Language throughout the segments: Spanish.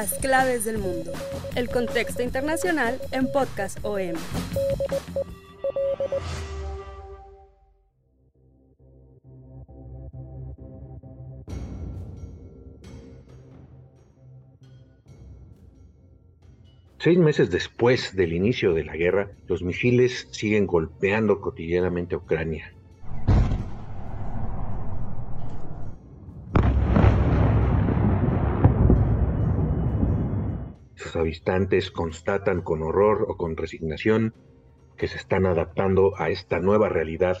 Las claves del mundo. El contexto internacional en Podcast OM. Seis meses después del inicio de la guerra, los misiles siguen golpeando cotidianamente a Ucrania. Sus habitantes constatan con horror o con resignación que se están adaptando a esta nueva realidad.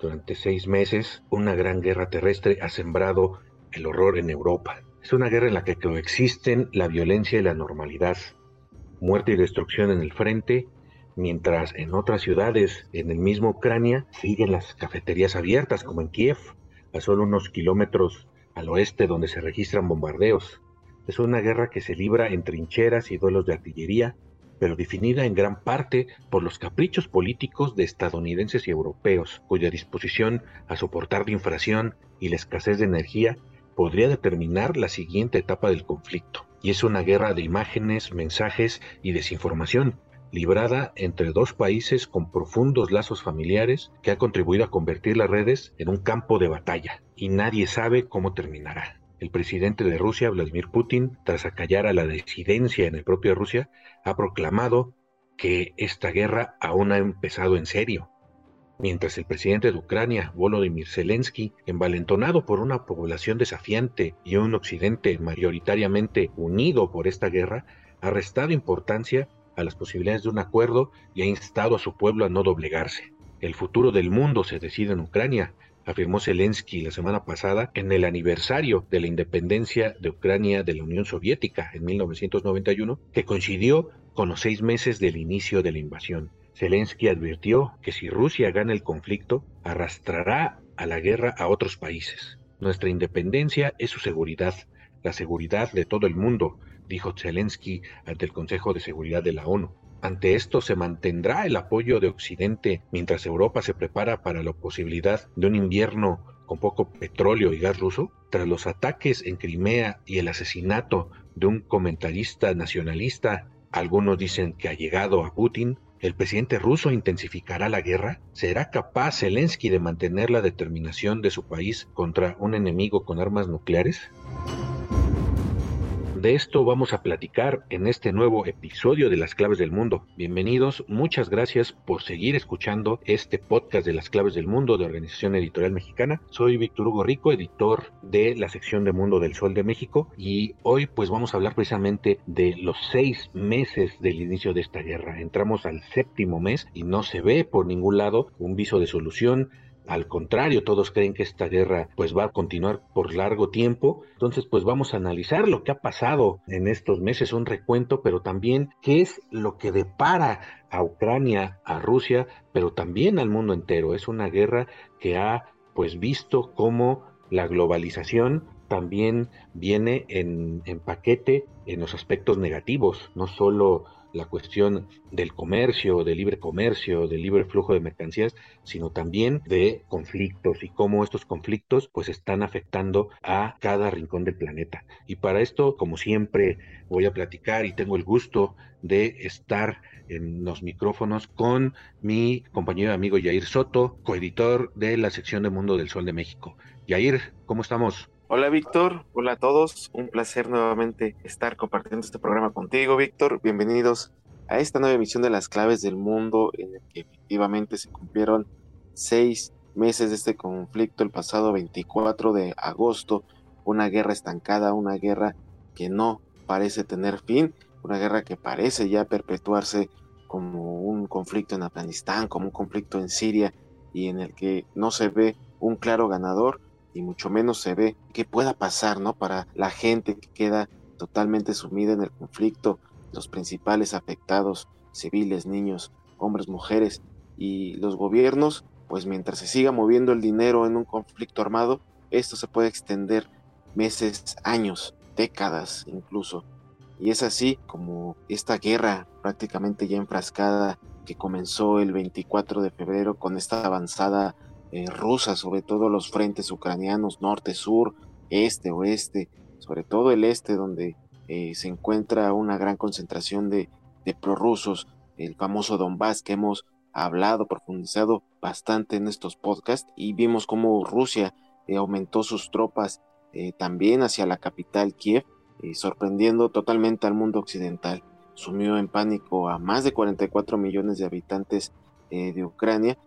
Durante seis meses, una gran guerra terrestre ha sembrado el horror en Europa. Es una guerra en la que coexisten la violencia y la normalidad, muerte y destrucción en el frente, mientras en otras ciudades en el mismo Ucrania siguen las cafeterías abiertas, como en Kiev, a solo unos kilómetros al oeste donde se registran bombardeos. Es una guerra que se libra en trincheras y duelos de artillería, pero definida en gran parte por los caprichos políticos de estadounidenses y europeos, cuya disposición a soportar la inflación y la escasez de energía podría determinar la siguiente etapa del conflicto. Y es una guerra de imágenes, mensajes y desinformación, librada entre dos países con profundos lazos familiares que ha contribuido a convertir las redes en un campo de batalla, y nadie sabe cómo terminará. El presidente de Rusia, Vladimir Putin, tras acallar a la disidencia en el propio Rusia, ha proclamado que esta guerra aún ha empezado en serio mientras el presidente de Ucrania, Volodymyr Zelensky, envalentonado por una población desafiante y un occidente mayoritariamente unido por esta guerra, ha restado importancia a las posibilidades de un acuerdo y ha instado a su pueblo a no doblegarse. El futuro del mundo se decide en Ucrania, afirmó Zelensky la semana pasada en el aniversario de la independencia de Ucrania de la Unión Soviética en 1991, que coincidió con los seis meses del inicio de la invasión. Zelensky advirtió que si Rusia gana el conflicto, arrastrará a la guerra a otros países. Nuestra independencia es su seguridad, la seguridad de todo el mundo, dijo Zelensky ante el Consejo de Seguridad de la ONU. Ante esto se mantendrá el apoyo de Occidente mientras Europa se prepara para la posibilidad de un invierno con poco petróleo y gas ruso, tras los ataques en Crimea y el asesinato de un comentarista nacionalista, algunos dicen que ha llegado a Putin, ¿El presidente ruso intensificará la guerra? ¿Será capaz Zelensky de mantener la determinación de su país contra un enemigo con armas nucleares? De esto vamos a platicar en este nuevo episodio de Las Claves del Mundo. Bienvenidos, muchas gracias por seguir escuchando este podcast de Las Claves del Mundo de Organización Editorial Mexicana. Soy Víctor Hugo Rico, editor de la sección de Mundo del Sol de México y hoy pues vamos a hablar precisamente de los seis meses del inicio de esta guerra. Entramos al séptimo mes y no se ve por ningún lado un viso de solución al contrario, todos creen que esta guerra pues va a continuar por largo tiempo. Entonces, pues vamos a analizar lo que ha pasado en estos meses, un recuento, pero también qué es lo que depara a Ucrania, a Rusia, pero también al mundo entero. Es una guerra que ha pues visto cómo la globalización también viene en, en paquete en los aspectos negativos, no solo la cuestión del comercio, del libre comercio, del libre flujo de mercancías, sino también de conflictos y cómo estos conflictos pues están afectando a cada rincón del planeta. Y para esto, como siempre, voy a platicar y tengo el gusto de estar en los micrófonos con mi compañero y amigo Yair Soto, coeditor de la sección de Mundo del Sol de México. Yair, ¿cómo estamos? Hola Víctor, hola a todos, un placer nuevamente estar compartiendo este programa contigo Víctor, bienvenidos a esta nueva emisión de las claves del mundo en el que efectivamente se cumplieron seis meses de este conflicto el pasado 24 de agosto, una guerra estancada, una guerra que no parece tener fin, una guerra que parece ya perpetuarse como un conflicto en Afganistán, como un conflicto en Siria y en el que no se ve un claro ganador y mucho menos se ve qué pueda pasar, ¿no? Para la gente que queda totalmente sumida en el conflicto, los principales afectados, civiles, niños, hombres, mujeres y los gobiernos, pues mientras se siga moviendo el dinero en un conflicto armado, esto se puede extender meses, años, décadas incluso. Y es así como esta guerra prácticamente ya enfrascada que comenzó el 24 de febrero con esta avanzada eh, sobre todo los frentes ucranianos norte, sur, este, oeste, sobre todo el este donde eh, se encuentra una gran concentración de, de prorrusos, el famoso Donbass que hemos hablado, profundizado bastante en estos podcasts y vimos cómo Rusia eh, aumentó sus tropas también hacia la capital Kiev, sorprendiendo totalmente al mundo occidental. Sumió en pánico a más de 44 millones de habitantes de Ucrania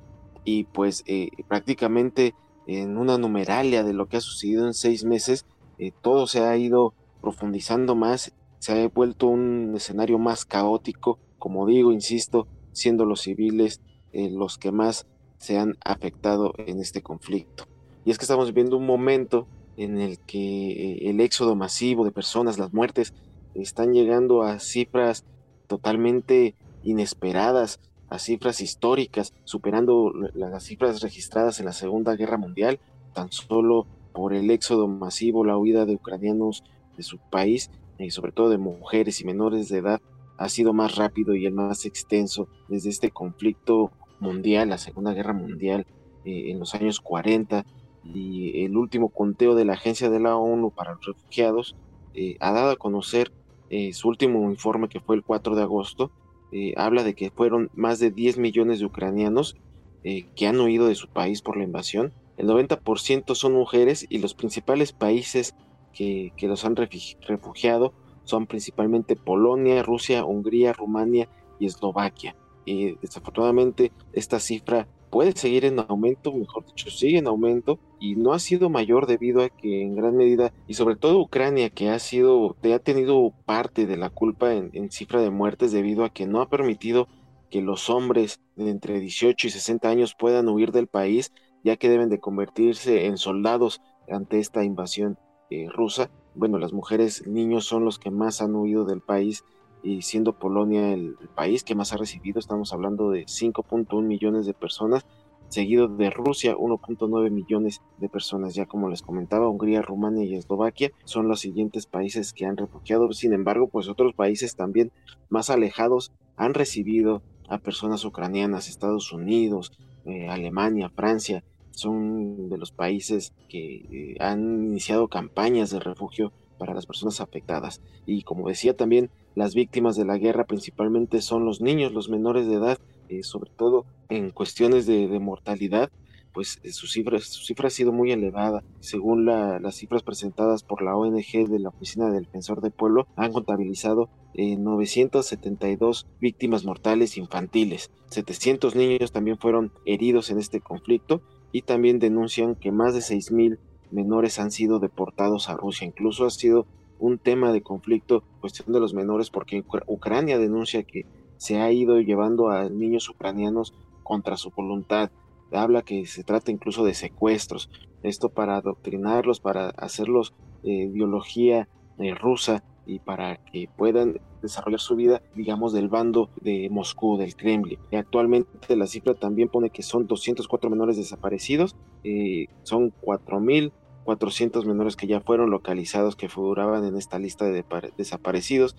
y pues eh, prácticamente en una numeralia de lo que ha sucedido en seis meses, eh, todo se ha ido profundizando más, se ha vuelto un escenario más caótico, como digo, insisto, siendo los civiles eh, los que más se han afectado en este conflicto. Y es que estamos viviendo un momento en el que el éxodo masivo de personas, las muertes, están llegando a cifras totalmente inesperadas a cifras históricas, superando las cifras registradas en la Segunda Guerra Mundial, tan solo por el éxodo masivo, la huida de ucranianos de su país, y sobre todo de mujeres y menores de edad, ha sido más rápido y el más extenso desde este conflicto mundial, la Segunda Guerra Mundial, eh, en los años 40, y el último conteo de la Agencia de la ONU para los Refugiados eh, ha dado a conocer eh, su último informe que fue el 4 de agosto, eh, habla de que fueron más de 10 millones de ucranianos eh, que han huido de su país por la invasión. El 90% son mujeres y los principales países que, los han refugiado son principalmente Polonia, Rusia, Hungría, Rumania y Eslovaquia. Y desafortunadamente esta cifra puede seguir en aumento, mejor dicho, sigue en aumento y no ha sido mayor debido a que en gran medida, y sobre todo Ucrania, que ha sido, ha tenido parte de la culpa en, en cifra de muertes debido a que no ha permitido que los hombres de entre 18 y 60 años puedan huir del país, ya que deben de convertirse en soldados ante esta invasión eh, rusa. Bueno, las mujeres, niños son los que más han huido del país y siendo Polonia el, país que más ha recibido, estamos hablando de 5.1 millones de personas, seguido de Rusia 1.9 millones de personas. Ya como les comentaba, Hungría, Rumania y Eslovaquia son los siguientes países que han refugiado. Sin embargo, pues otros países también más alejados han recibido a personas ucranianas, Estados Unidos, eh, Alemania, Francia, son de los países que eh, han iniciado campañas de refugio para las personas afectadas. Y como decía también, las víctimas de la guerra principalmente son los niños, los menores de edad, eh, sobre todo en cuestiones de, mortalidad, pues eh, su cifra, su cifra ha sido muy elevada. Según las cifras presentadas por la ONG de la Oficina del Defensor del Pueblo, han contabilizado 972 eh, víctimas mortales infantiles. 700 niños también fueron heridos en este conflicto y también denuncian que más de 6.000 menores han sido deportados a Rusia. Incluso ha sido un tema de conflicto, cuestión de los menores, porque Ucrania denuncia que se ha ido llevando a niños ucranianos contra su voluntad. Habla que se trata incluso de secuestros. Esto para adoctrinarlos, para hacerlos eh, ideología eh, rusa y para que puedan desarrollar su vida, digamos, del bando de Moscú, del Kremlin. Actualmente la cifra también pone que son 204 menores desaparecidos, eh, son 4.000 400 menores que ya fueron localizados que figuraban en esta lista de desaparecidos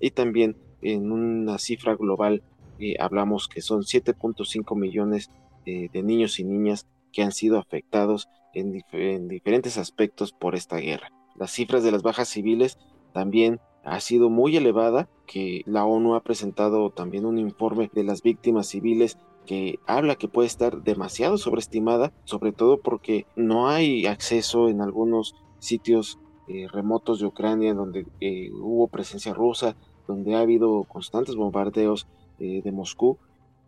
y también en una cifra global eh, hablamos que son 7.5 millones eh, de niños y niñas que han sido afectados en, diferentes aspectos por esta guerra. Las cifras de las bajas civiles también ha sido muy elevada, que la ONU ha presentado también un informe de las víctimas civiles que habla que puede estar demasiado sobreestimada, sobre todo porque no hay acceso en algunos sitios eh, remotos de Ucrania donde eh, hubo presencia rusa, donde ha habido constantes bombardeos eh, de Moscú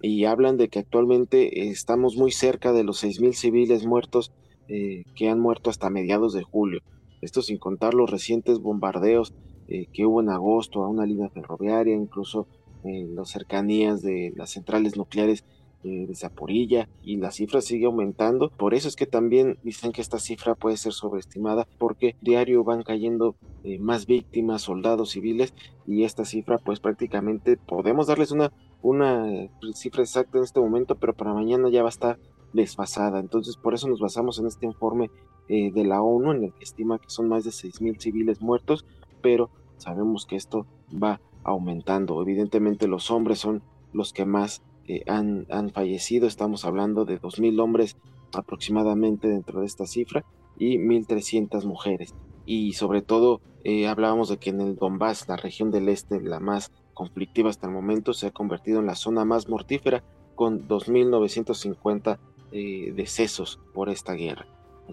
y hablan de que actualmente estamos muy cerca de los 6.000 civiles muertos que han muerto hasta mediados de julio. Esto sin contar los recientes bombardeos que hubo en agosto a una línea ferroviaria, incluso en las cercanías de las centrales nucleares de Zaporilla y la cifra sigue aumentando. Por eso es que también dicen que esta cifra puede ser sobreestimada porque diario van cayendo eh, más víctimas, soldados civiles y esta cifra pues prácticamente podemos darles una, una cifra exacta en este momento, pero para mañana ya va a estar desfasada. Entonces por eso nos basamos en este informe eh, de la ONU en el que estima que son más de 6.000 civiles muertos, pero sabemos que esto va aumentando. Evidentemente los hombres son los que más han, han, fallecido. Estamos hablando de 2.000 hombres aproximadamente dentro de esta cifra y 1.300 mujeres. Y sobre todo eh, hablábamos de que en el Donbass, la región del este, la más conflictiva hasta el momento, se ha convertido en la zona más mortífera con 2.950 eh, decesos por esta guerra.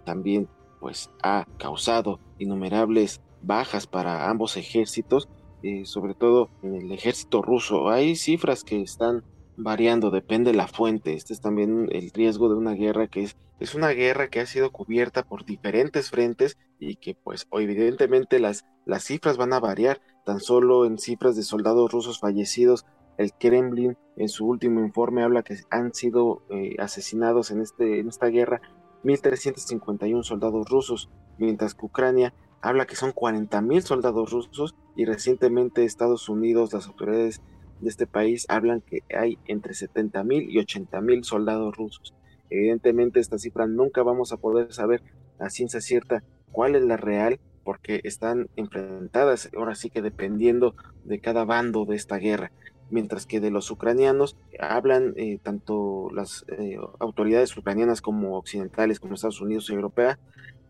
También pues ha causado innumerables bajas para ambos ejércitos, eh, sobre todo en el ejército ruso. Hay cifras que están variando, depende de la fuente. Este es también el riesgo de una guerra que es, es una guerra que ha sido cubierta por diferentes frentes y que pues evidentemente las, las cifras van a variar. Tan solo en cifras de soldados rusos fallecidos, el Kremlin en su último informe habla que han sido eh, asesinados en, este, en esta guerra 1.351 soldados rusos, mientras que Ucrania habla que son 40.000 soldados rusos y recientemente Estados Unidos, las autoridades de este país hablan que hay entre 70 mil y 80 mil soldados rusos. Evidentemente esta cifra nunca vamos a poder saber a ciencia cierta cuál es la real porque están enfrentadas ahora sí que dependiendo de cada bando de esta guerra. Mientras que de los ucranianos hablan eh, tanto las eh, autoridades ucranianas como occidentales, como Estados Unidos y Europea,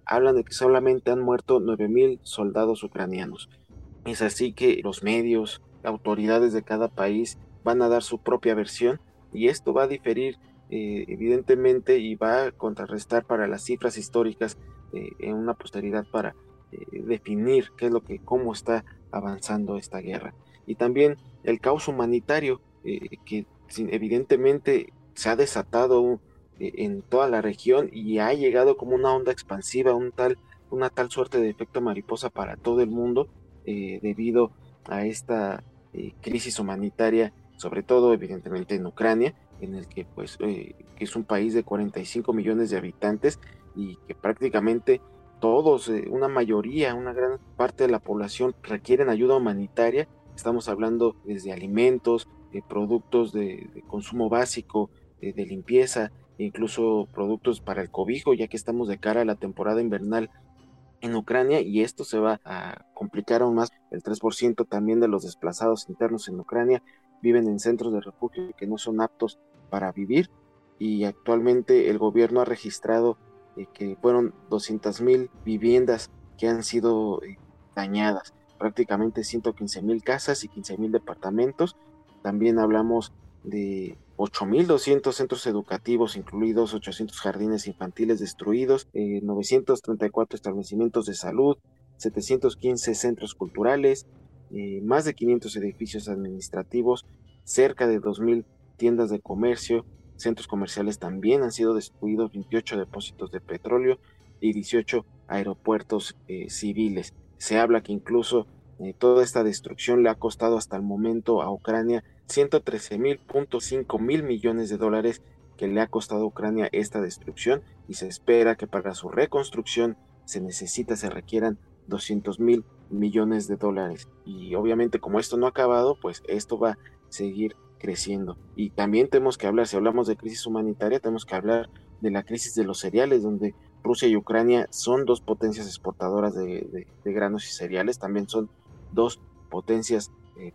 hablan de que solamente han muerto 9.000 soldados ucranianos. Es así que los medios, autoridades de cada país van a dar su propia versión y esto va a diferir eh, evidentemente y va a contrarrestar para las cifras históricas eh, en una posteridad para eh, definir qué es lo que cómo está avanzando esta guerra y también el caos humanitario que evidentemente se ha desatado en toda la región y ha llegado como una onda expansiva un tal una tal suerte de efecto mariposa para todo el mundo debido a esta eh, crisis humanitaria, sobre todo evidentemente en Ucrania, en el que pues eh, que es un país de 45 millones de habitantes y que prácticamente todos, eh, una mayoría, una gran parte de la población requieren ayuda humanitaria. Estamos hablando desde alimentos, de productos de, consumo básico, de limpieza, incluso productos para el cobijo, ya que estamos de cara a la temporada invernal en Ucrania y esto se va a complicar aún más. El 3% también de los desplazados internos en Ucrania viven en centros de refugio que no son aptos para vivir y actualmente el gobierno ha registrado eh, que fueron 200.000 viviendas que han sido eh, dañadas, prácticamente 115.000 casas y 15.000 departamentos. También hablamos de 8.200 centros educativos, incluidos 800 jardines infantiles destruidos, 934 eh, establecimientos de salud, 715 centros culturales, eh, más de 500 edificios administrativos, cerca de 2.000 tiendas de comercio, centros comerciales también han sido destruidos, 28 depósitos de petróleo y 18 aeropuertos eh, civiles. Se habla que incluso toda esta destrucción le ha costado hasta el momento a Ucrania 113 mil mil millones de dólares que le ha costado a Ucrania esta destrucción y se espera que para su reconstrucción se necesita, se requieran 200 mil millones de dólares. Y obviamente como esto no ha acabado, pues esto va a seguir creciendo. Y también tenemos que hablar, si hablamos de crisis humanitaria, tenemos que hablar de la crisis de los cereales, donde Rusia y Ucrania son dos potencias exportadoras de, granos y cereales, también son dos potencias eh,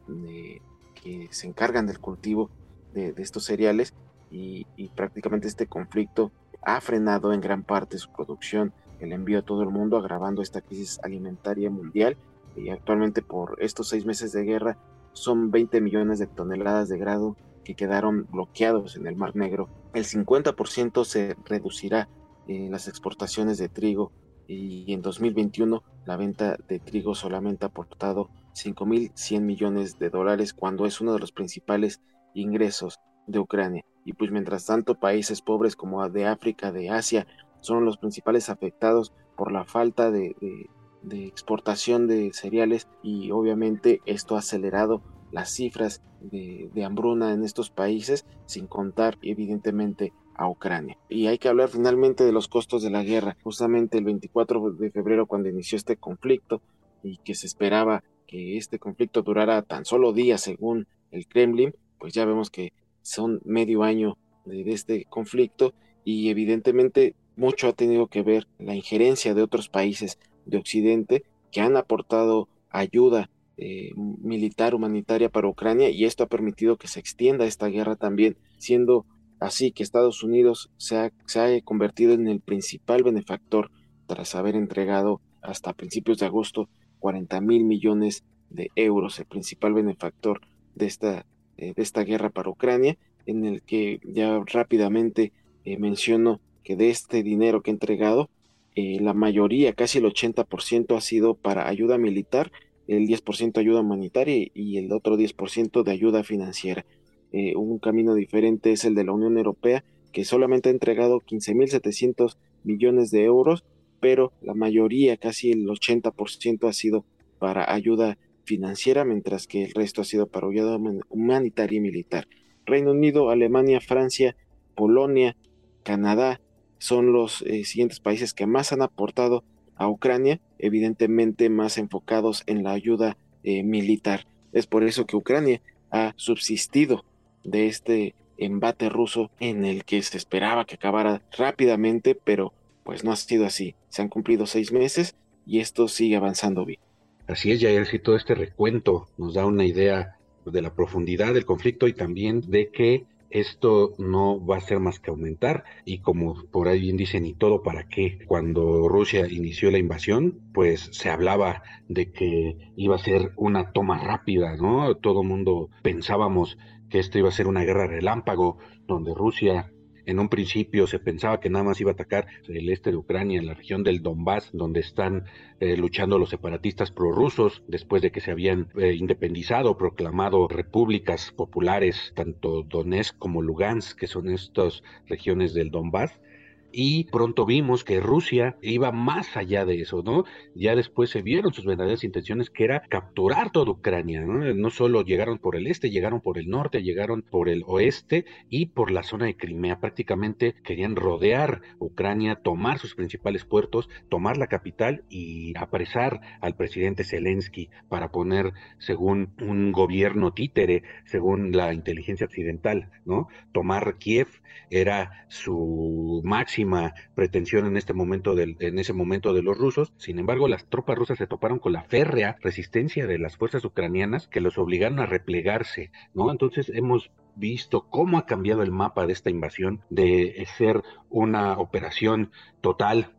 que se encargan del cultivo de, estos cereales y, prácticamente este conflicto ha frenado en gran parte su producción, el envío a todo el mundo, agravando esta crisis alimentaria mundial. Y actualmente por estos seis meses de guerra son 20 millones de toneladas de grado que quedaron bloqueados en el Mar Negro. El 50% se reducirá en las exportaciones de trigo y en 2021 la venta de trigo solamente ha aportado 5.100 millones de dólares cuando es uno de los principales ingresos de Ucrania. Y pues mientras tanto países pobres como de África, de Asia, son los principales afectados por la falta de, exportación de cereales y obviamente esto ha acelerado las cifras de, de hambruna en estos países, sin contar evidentemente a Ucrania. Y hay que hablar finalmente de los costos de la guerra. Justamente el 24 de febrero, cuando inició este conflicto y que se esperaba que este conflicto durara tan solo días según el Kremlin, pues ya vemos que son medio año de, este conflicto y evidentemente mucho ha tenido que ver la injerencia de otros países de Occidente que han aportado ayuda eh, militar humanitaria para Ucrania y esto ha permitido que se extienda esta guerra también, siendo así que Estados Unidos se ha, convertido en el principal benefactor tras haber entregado hasta principios de agosto 40 mil millones de euros, el principal benefactor de esta, eh, de esta guerra para Ucrania, en el que ya rápidamente eh, menciono que de este dinero que ha entregado, eh, la mayoría, casi el 80% ha sido para ayuda militar, el 10% ayuda humanitaria y el otro 10% de ayuda financiera. Un camino diferente es el de la Unión Europea, que solamente ha entregado 15.700 millones de euros, pero la mayoría, casi el 80% ha sido para ayuda financiera, mientras que el resto ha sido para ayuda humanitaria y militar. Reino Unido, Alemania, Francia, Polonia, Canadá son los eh, siguientes países que más han aportado a Ucrania, evidentemente más enfocados en la ayuda eh, militar. Es por eso que Ucrania ha subsistido de este embate ruso en el que se esperaba que acabara rápidamente, pero pues no ha sido así. Se han cumplido seis meses y esto sigue avanzando bien. Así es, Jair, si todo este recuento nos da una idea de la profundidad del conflicto y también de que esto no va a ser más que aumentar y como por ahí bien dicen y todo para qué cuando Rusia inició la invasión pues se hablaba de que iba a ser una toma rápida no todo mundo pensábamos que esto iba a ser una guerra relámpago donde Rusia en un principio se pensaba que nada más iba a atacar el este de Ucrania, en la región del Donbass, donde están eh, luchando los separatistas prorrusos después de que se habían eh, independizado, proclamado repúblicas populares, tanto Donetsk como Lugansk, que son estas regiones del Donbass y pronto vimos que Rusia iba más allá de eso, ¿no? Ya después se vieron sus verdaderas intenciones, que era capturar toda Ucrania, ¿no? No solo llegaron por el este, llegaron por el norte, llegaron por el oeste y por la zona de Crimea. Prácticamente querían rodear Ucrania, tomar sus principales puertos, tomar la capital y apresar al presidente Zelensky para poner, según un gobierno títere, según la inteligencia occidental, ¿no? Tomar Kiev era su pretensión en este momento del, en ese momento de los rusos. Sin embargo, las tropas rusas se toparon con la férrea resistencia de las fuerzas ucranianas que los obligaron a replegarse, ¿no? Entonces hemos visto cómo ha cambiado el mapa de esta invasión de ser una operación total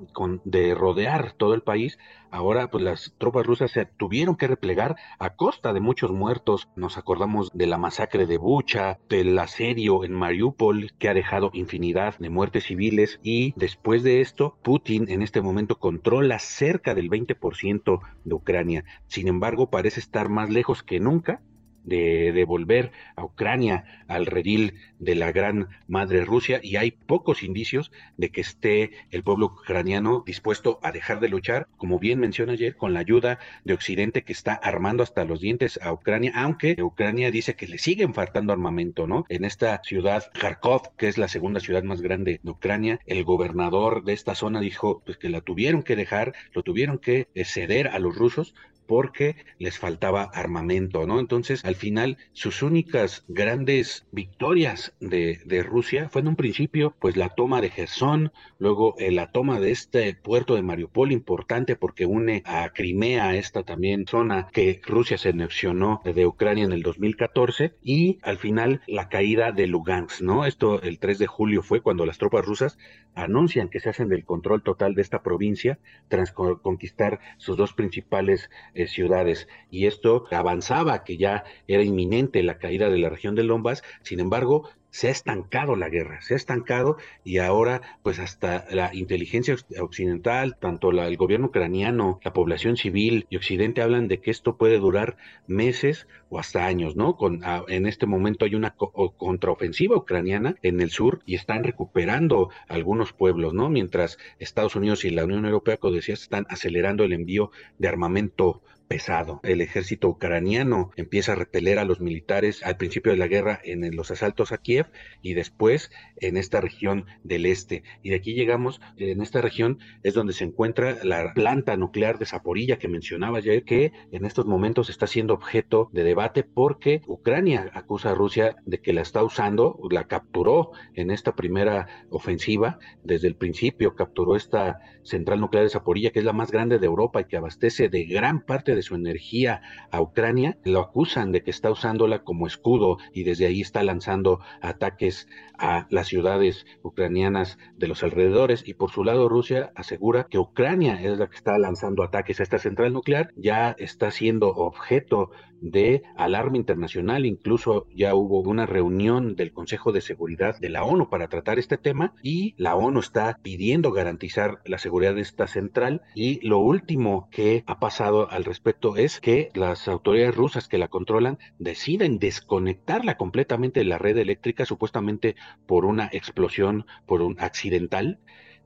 de rodear todo el país. Ahora, pues las tropas rusas se tuvieron que replegar a costa de muchos muertos. Nos acordamos de la masacre de Bucha, del asedio en Mariupol, que ha dejado infinidad de muertes civiles. Y después de esto, Putin en este momento controla cerca del 20% de Ucrania. Sin embargo, parece estar más lejos que nunca de devolver a Ucrania al redil de la gran madre Rusia y hay pocos indicios de que esté el pueblo ucraniano dispuesto a dejar de luchar, como bien menciona ayer, con la ayuda de Occidente que está armando hasta los dientes a Ucrania, aunque Ucrania dice que le siguen faltando armamento, ¿no? En esta ciudad, Kharkov, que es la segunda ciudad más grande de Ucrania, el gobernador de esta zona dijo pues que la tuvieron que dejar, lo tuvieron que ceder a los rusos porque les faltaba armamento, ¿no? Entonces, al final, sus únicas grandes victorias de, Rusia fue en un principio, pues la toma de Gerson, luego eh, la toma de este puerto de Mariupol, importante porque une a Crimea, esta también zona que Rusia se anexionó de Ucrania en el 2014, y al final la caída de Lugansk, ¿no? Esto el 3 de julio fue cuando las tropas rusas anuncian que se hacen del control total de esta provincia tras conquistar sus dos principales eh, ciudades. Y esto avanzaba, que ya era inminente la caída de la región del Donbass. Sin embargo, se ha estancado la guerra, se ha estancado y ahora pues hasta la inteligencia occidental, tanto el gobierno ucraniano, la población civil y Occidente hablan de que esto puede durar meses o hasta años, ¿no? Con, en este momento hay una contraofensiva ucraniana en el sur y están recuperando algunos pueblos, ¿no? Mientras Estados Unidos y la Unión Europea, como decías, están acelerando el envío de armamento pesado. El ejército ucraniano empieza a repeler a los militares al principio de la guerra en los asaltos a Kiev y después en esta región del este. Y de aquí llegamos, en esta región es donde se encuentra la planta nuclear de Zaporilla que mencionaba ayer, que en estos momentos está siendo objeto de debate porque Ucrania acusa a Rusia de que la está usando, la capturó en esta primera ofensiva desde el principio, capturó esta central nuclear de Zaporilla, que es la más grande de Europa y que abastece de gran parte de su energía a Ucrania, lo acusan de que está usándola como escudo y desde ahí está lanzando ataques a las ciudades ucranianas de los alrededores. Y por su lado Rusia asegura que Ucrania es la que está lanzando ataques a esta central nuclear, ya está siendo objeto de alarma internacional, incluso ya hubo una reunión del Consejo de Seguridad de la ONU para tratar este tema y la ONU está pidiendo garantizar la seguridad de esta central. Y lo último que ha pasado al respecto es que las autoridades rusas que la controlan deciden desconectarla completamente de la red eléctrica supuestamente por una explosión, por un accidental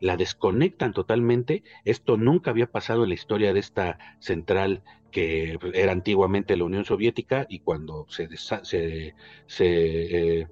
la desconectan totalmente. Esto nunca había pasado en la historia de esta central que era antiguamente la Unión Soviética y cuando se, se, eh,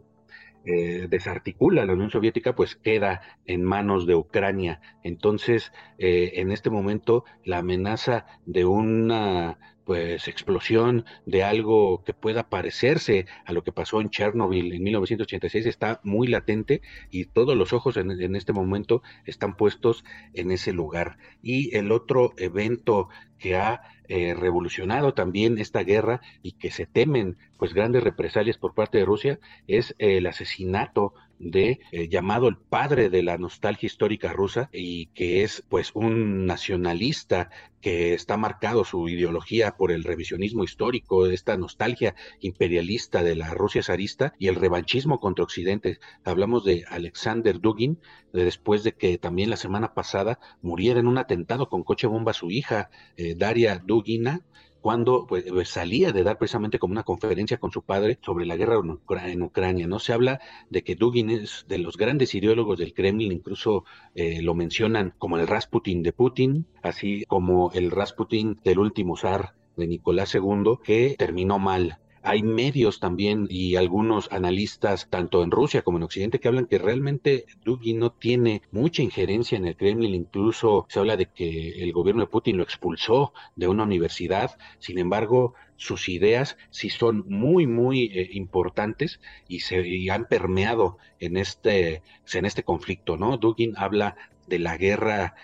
eh, desarticula la Unión Soviética, pues queda en manos de Ucrania. Entonces, eh, en este momento, la amenaza de una pues explosión de algo que pueda parecerse a lo que pasó en Chernobyl en 1986 está muy latente y todos los ojos en, este momento están puestos en ese lugar. Y el otro evento que ha eh, revolucionado también esta guerra y que se temen pues grandes represalias por parte de Rusia es el asesinato de eh, llamado el padre de la nostalgia histórica rusa y que es pues un nacionalista que está marcado su ideología por el revisionismo histórico, esta nostalgia imperialista de la Rusia zarista y el revanchismo contra Occidente. Hablamos de Alexander Dugin, después de que también la semana pasada muriera en un atentado con coche bomba su hija, eh, Daria Dugina, cuando pues, pues, salía de dar precisamente como una conferencia con su padre sobre la guerra en, Ucrania. No se habla de que Dugin es de los grandes ideólogos del Kremlin, incluso eh, lo mencionan como el Rasputin de Putin, así como el Rasputin del último zar de Nicolás II, que terminó mal hay medios también y algunos analistas, tanto en Rusia como en Occidente, que hablan que realmente Dugin no tiene mucha injerencia en el Kremlin. Incluso se habla de que el gobierno de Putin lo expulsó de una universidad. Sin embargo, sus ideas sí son muy, muy eh, importantes y se han permeado en este, en este conflicto, ¿no? Dugin habla de la guerra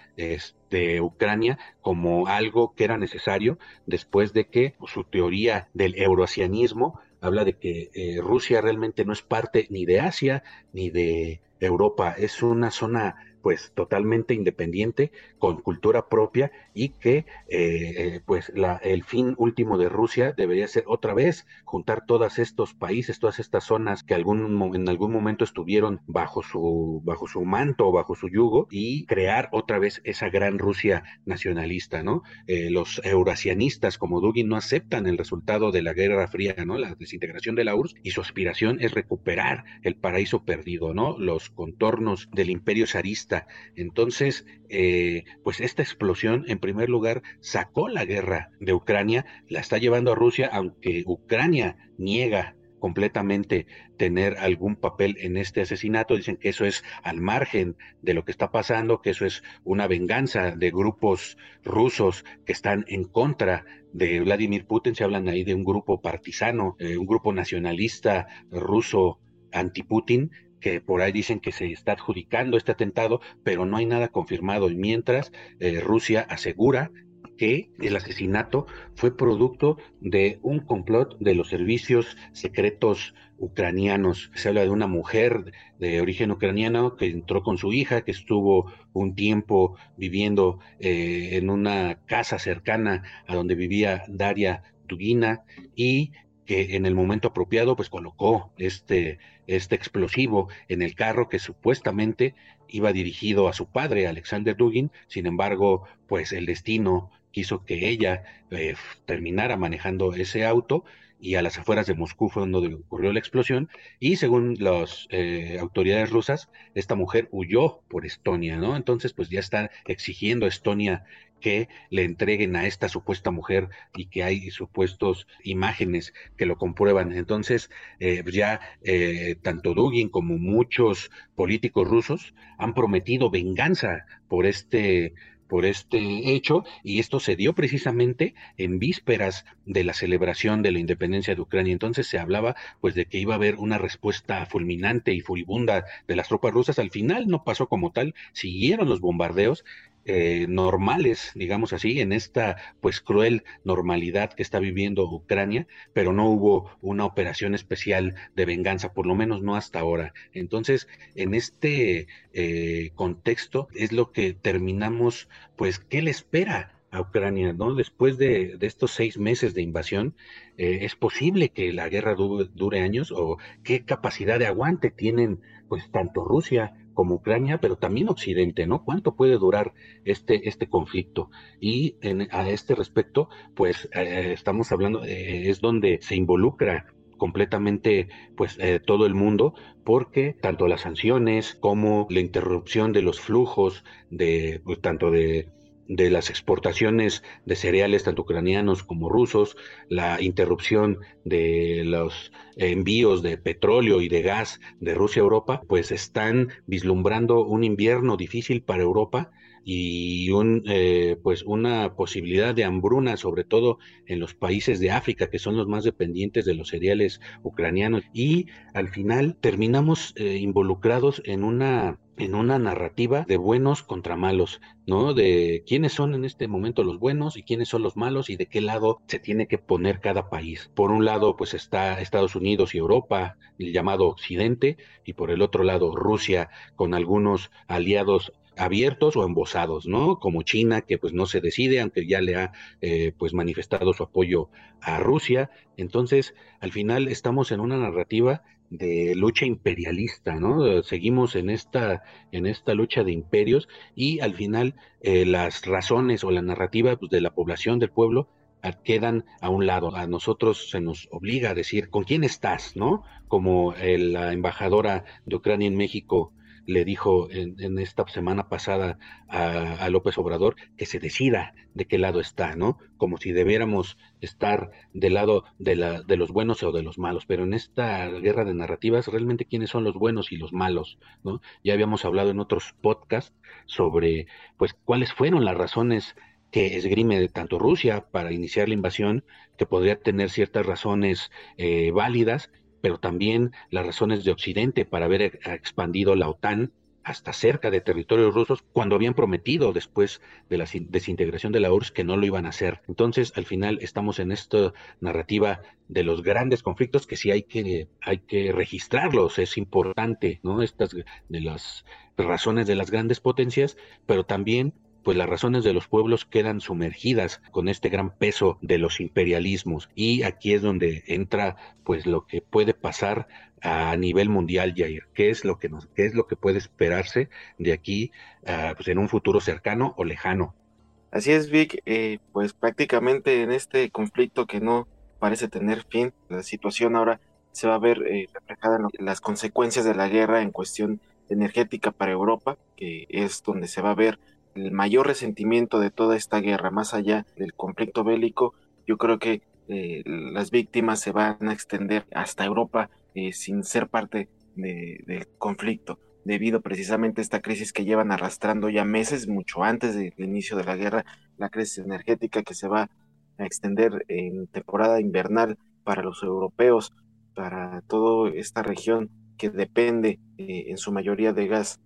de Ucrania como algo que era necesario después de que su teoría del euroasianismo habla de que eh, Rusia realmente no es parte ni de Asia ni de Europa, es una zona pues totalmente independiente, con cultura propia y que eh, eh, pues la, el fin último de Rusia debería ser otra vez juntar todos estos países, todas estas zonas que algún, en algún momento estuvieron bajo su, bajo su manto, bajo su yugo y crear otra vez esa gran Rusia nacionalista, ¿no? Eh, los eurasianistas como Dugin no aceptan el resultado de la Guerra Fría, ¿no? La desintegración de la URSS y su aspiración es recuperar el paraíso perdido, ¿no? Los contornos del imperio zarista entonces, eh, pues esta explosión, en primer lugar, sacó la guerra de Ucrania, la está llevando a Rusia, aunque Ucrania niega completamente tener algún papel en este asesinato. Dicen que eso es al margen de lo que está pasando, que eso es una venganza de grupos rusos que están en contra de Vladimir Putin. Se hablan ahí de un grupo partisano, eh, un grupo nacionalista ruso anti-Putin que por ahí dicen que se está adjudicando este atentado, pero no hay nada confirmado. Y mientras eh, Rusia asegura que el asesinato fue producto de un complot de los servicios secretos ucranianos. Se habla de una mujer de origen ucraniano que entró con su hija, que estuvo un tiempo viviendo eh, en una casa cercana a donde vivía Daria Dugina y que en el momento apropiado pues colocó este, este explosivo en el carro que supuestamente iba dirigido a su padre, Alexander Dugin, sin embargo, pues el destino quiso que ella eh, terminara manejando ese auto y a las afueras de Moscú fue donde ocurrió la explosión y según las eh, autoridades rusas, esta mujer huyó por Estonia, ¿no? Entonces, pues ya están exigiendo a Estonia que le entreguen a esta supuesta mujer y que hay supuestos imágenes que lo comprueban. Entonces, eh, ya eh, tanto Dugin como muchos políticos rusos han prometido venganza por este por este hecho y esto se dio precisamente en vísperas de la celebración de la independencia de Ucrania. Entonces se hablaba pues de que iba a haber una respuesta fulminante y furibunda de las tropas rusas. Al final no pasó como tal, siguieron los bombardeos eh, normales, digamos así, en esta pues cruel normalidad que está viviendo Ucrania, pero no hubo una operación especial de venganza, por lo menos no hasta ahora. Entonces, en este eh, contexto es lo que terminamos, pues, ¿qué le espera? a Ucrania, ¿no? Después de, estos seis meses de invasión, eh, ¿es posible que la guerra dure años? ¿O qué capacidad de aguante tienen, pues, tanto Rusia como Ucrania, pero también Occidente, ¿no? ¿Cuánto puede durar este, este conflicto? Y a este respecto, pues eh, estamos hablando, eh, es donde se involucra completamente pues eh, todo el mundo porque tanto las sanciones como la interrupción de los flujos de pues, tanto de de las exportaciones de cereales, tanto ucranianos como rusos, la interrupción de los envíos de petróleo y de gas de Rusia a Europa, pues están vislumbrando un invierno difícil para Europa y un, eh, pues una posibilidad de hambruna, sobre todo en los países de África, que son los más dependientes de los cereales ucranianos. Y al final terminamos eh, involucrados en una en una narrativa de buenos contra malos, ¿no? De quiénes son en este momento los buenos y quiénes son los malos y de qué lado se tiene que poner cada país. Por un lado, pues está Estados Unidos y Europa, el llamado Occidente, y por el otro lado Rusia con algunos aliados abiertos o embosados, ¿no? Como China, que pues no se decide, aunque ya le ha eh, pues manifestado su apoyo a Rusia. Entonces, al final estamos en una narrativa de lucha imperialista, ¿no? Seguimos en esta, en esta lucha de imperios y al final eh, las razones o la narrativa pues, de la población, del pueblo, quedan a un lado. A nosotros se nos obliga a decir con quién estás, ¿no? Como la embajadora de Ucrania en México le dijo en, esta semana pasada a, López Obrador que se decida de qué lado está, ¿no? Como si debiéramos estar del lado de, la, de los buenos o de los malos, pero en esta guerra de narrativas, realmente quiénes son los buenos y los malos, ¿no? Ya habíamos hablado en otros podcasts sobre, pues, cuáles fueron las razones que esgrime de tanto Rusia para iniciar la invasión, que podría tener ciertas razones eh, válidas, pero también las razones de Occidente para haber expandido la OTAN hasta cerca de territorios rusos cuando habían prometido después de la desintegración de la URSS que no lo iban a hacer. Entonces, al final estamos en esta narrativa de los grandes conflictos que sí hay que hay que registrarlos, es importante, ¿no? Estas de las razones de las grandes potencias, pero también pues las razones de los pueblos quedan sumergidas con este gran peso de los imperialismos. Y aquí es donde entra pues lo que puede pasar a nivel mundial, Jair, qué es lo que nos, qué es lo que puede esperarse de aquí uh, pues en un futuro cercano o lejano. Así es, Vic, eh, pues prácticamente en este conflicto que no parece tener fin, la situación ahora se va a ver eh, reflejada en las consecuencias de la guerra en cuestión energética para Europa, que es donde se va a ver el mayor resentimiento de toda esta guerra, más allá del conflicto bélico, yo creo que eh, las víctimas se van a extender hasta Europa eh, sin ser parte del conflicto, debido precisamente a esta crisis que llevan arrastrando ya meses, mucho antes del inicio de la guerra, la crisis energética que se va a extender en temporada invernal para los europeos, para toda esta región que depende eh, en su mayoría de gas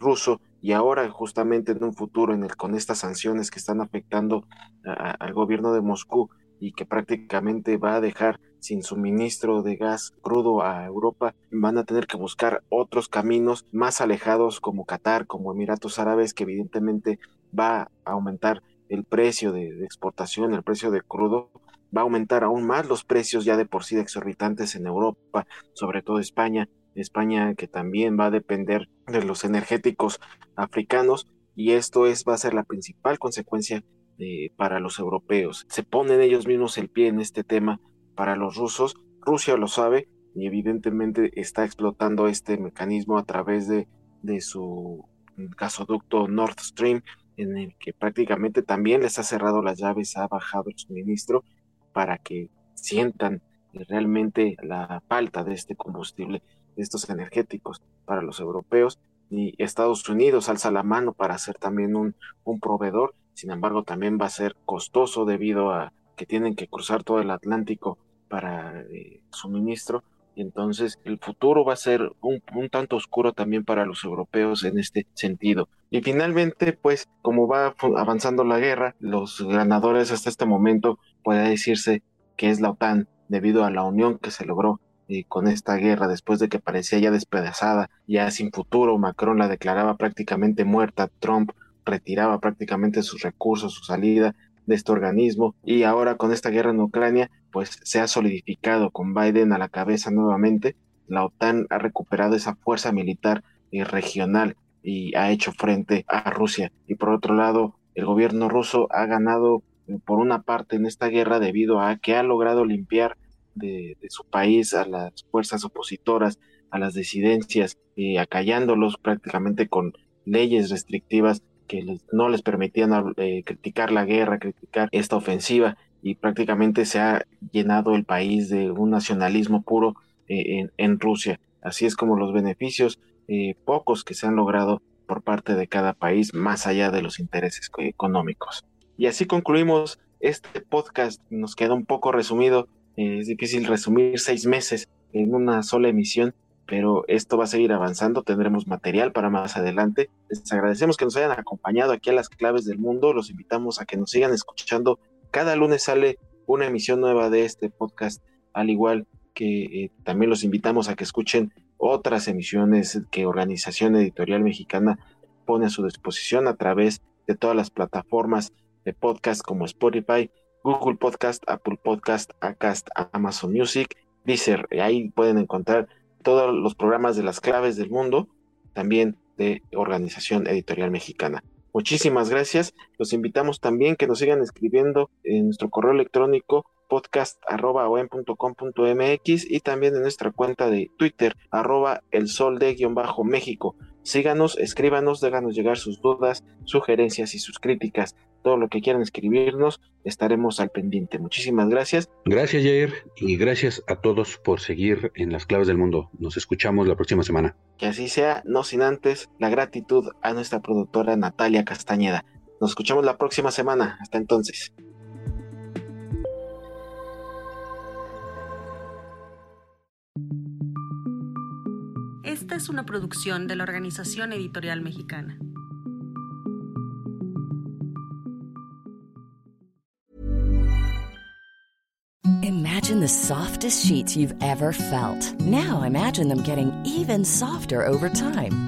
ruso y ahora justamente en un futuro en el con estas sanciones que están afectando al gobierno de Moscú y que prácticamente va a dejar sin suministro de gas crudo a Europa, van a tener que buscar otros caminos más alejados como Qatar, como Emiratos Árabes, que evidentemente va a aumentar el precio de, de exportación, el precio de crudo, va a aumentar aún más los precios ya de por sí exorbitantes en Europa, sobre todo España, España que también va a depender de los energéticos africanos y esto es va a ser la principal consecuencia eh, para los europeos. Se ponen ellos mismos el pie en este tema para los rusos. Rusia lo sabe y evidentemente está explotando este mecanismo a través de, de su gasoducto Nord Stream, en el que prácticamente también les ha cerrado las llaves, ha bajado el suministro para que sientan realmente la falta de este combustible, estos energéticos para los europeos. Y Estados Unidos alza la mano para ser también un, un proveedor sin embargo, también va a ser costoso debido a que tienen que cruzar todo el Atlántico para eh, suministro. Entonces, el futuro va a ser un, tanto oscuro también para los europeos en este sentido. Y finalmente, pues, como va avanzando la guerra, los ganadores hasta este momento puede decirse que es la OTAN, debido a la unión que se logró eh, con esta guerra, después de que parecía ya despedazada, ya sin futuro, Macron la declaraba prácticamente muerta, Trump retiraba prácticamente sus recursos, su salida de este organismo y ahora con esta guerra en Ucrania pues se ha solidificado con Biden a la cabeza nuevamente. La OTAN ha recuperado esa fuerza militar y regional y ha hecho frente a Rusia. Y por otro lado, el gobierno ruso ha ganado por una parte en esta guerra debido a que ha logrado limpiar de, su país a las fuerzas opositoras, a las disidencias, y acallándolos prácticamente con leyes restrictivas que no les permitían eh, criticar la guerra, criticar esta ofensiva y prácticamente se ha llenado el país de un nacionalismo puro eh, en, Rusia. Así es como los beneficios eh, pocos que se han logrado por parte de cada país más allá de los intereses económicos. Y así concluimos este podcast. Nos queda un poco resumido. Es difícil resumir seis meses en una sola emisión, pero esto va a seguir avanzando, tendremos material para más adelante. Les agradecemos que nos hayan acompañado aquí a las claves del mundo, los invitamos a que nos sigan escuchando. Cada lunes sale una emisión nueva de este podcast, al igual que eh, también los invitamos a que escuchen otras emisiones que Organización Editorial Mexicana pone a su disposición a través de todas las plataformas de podcast como Spotify, Google Podcast, Apple Podcast, Acast, Amazon Music, Deezer. Ahí pueden encontrar todos los programas de las claves del mundo, también de Organización Editorial Mexicana. Muchísimas gracias. Los invitamos también que nos sigan escribiendo en nuestro correo electrónico podcast.com.mx y también en nuestra cuenta de Twitter, arroba el sol de guion bajo México. Síganos, escríbanos, déganos llegar sus dudas, sugerencias y sus críticas. Todo lo que quieran escribirnos, estaremos al pendiente. Muchísimas gracias. Gracias, Jair, y gracias a todos por seguir en las claves del mundo. Nos escuchamos la próxima semana. Que así sea, no sin antes la gratitud a nuestra productora Natalia Castañeda. Nos escuchamos la próxima semana. Hasta entonces. Es una producción de la Organización Editorial Mexicana. Imagine the softest sheets you've ever felt. Now imagine them getting even softer over time.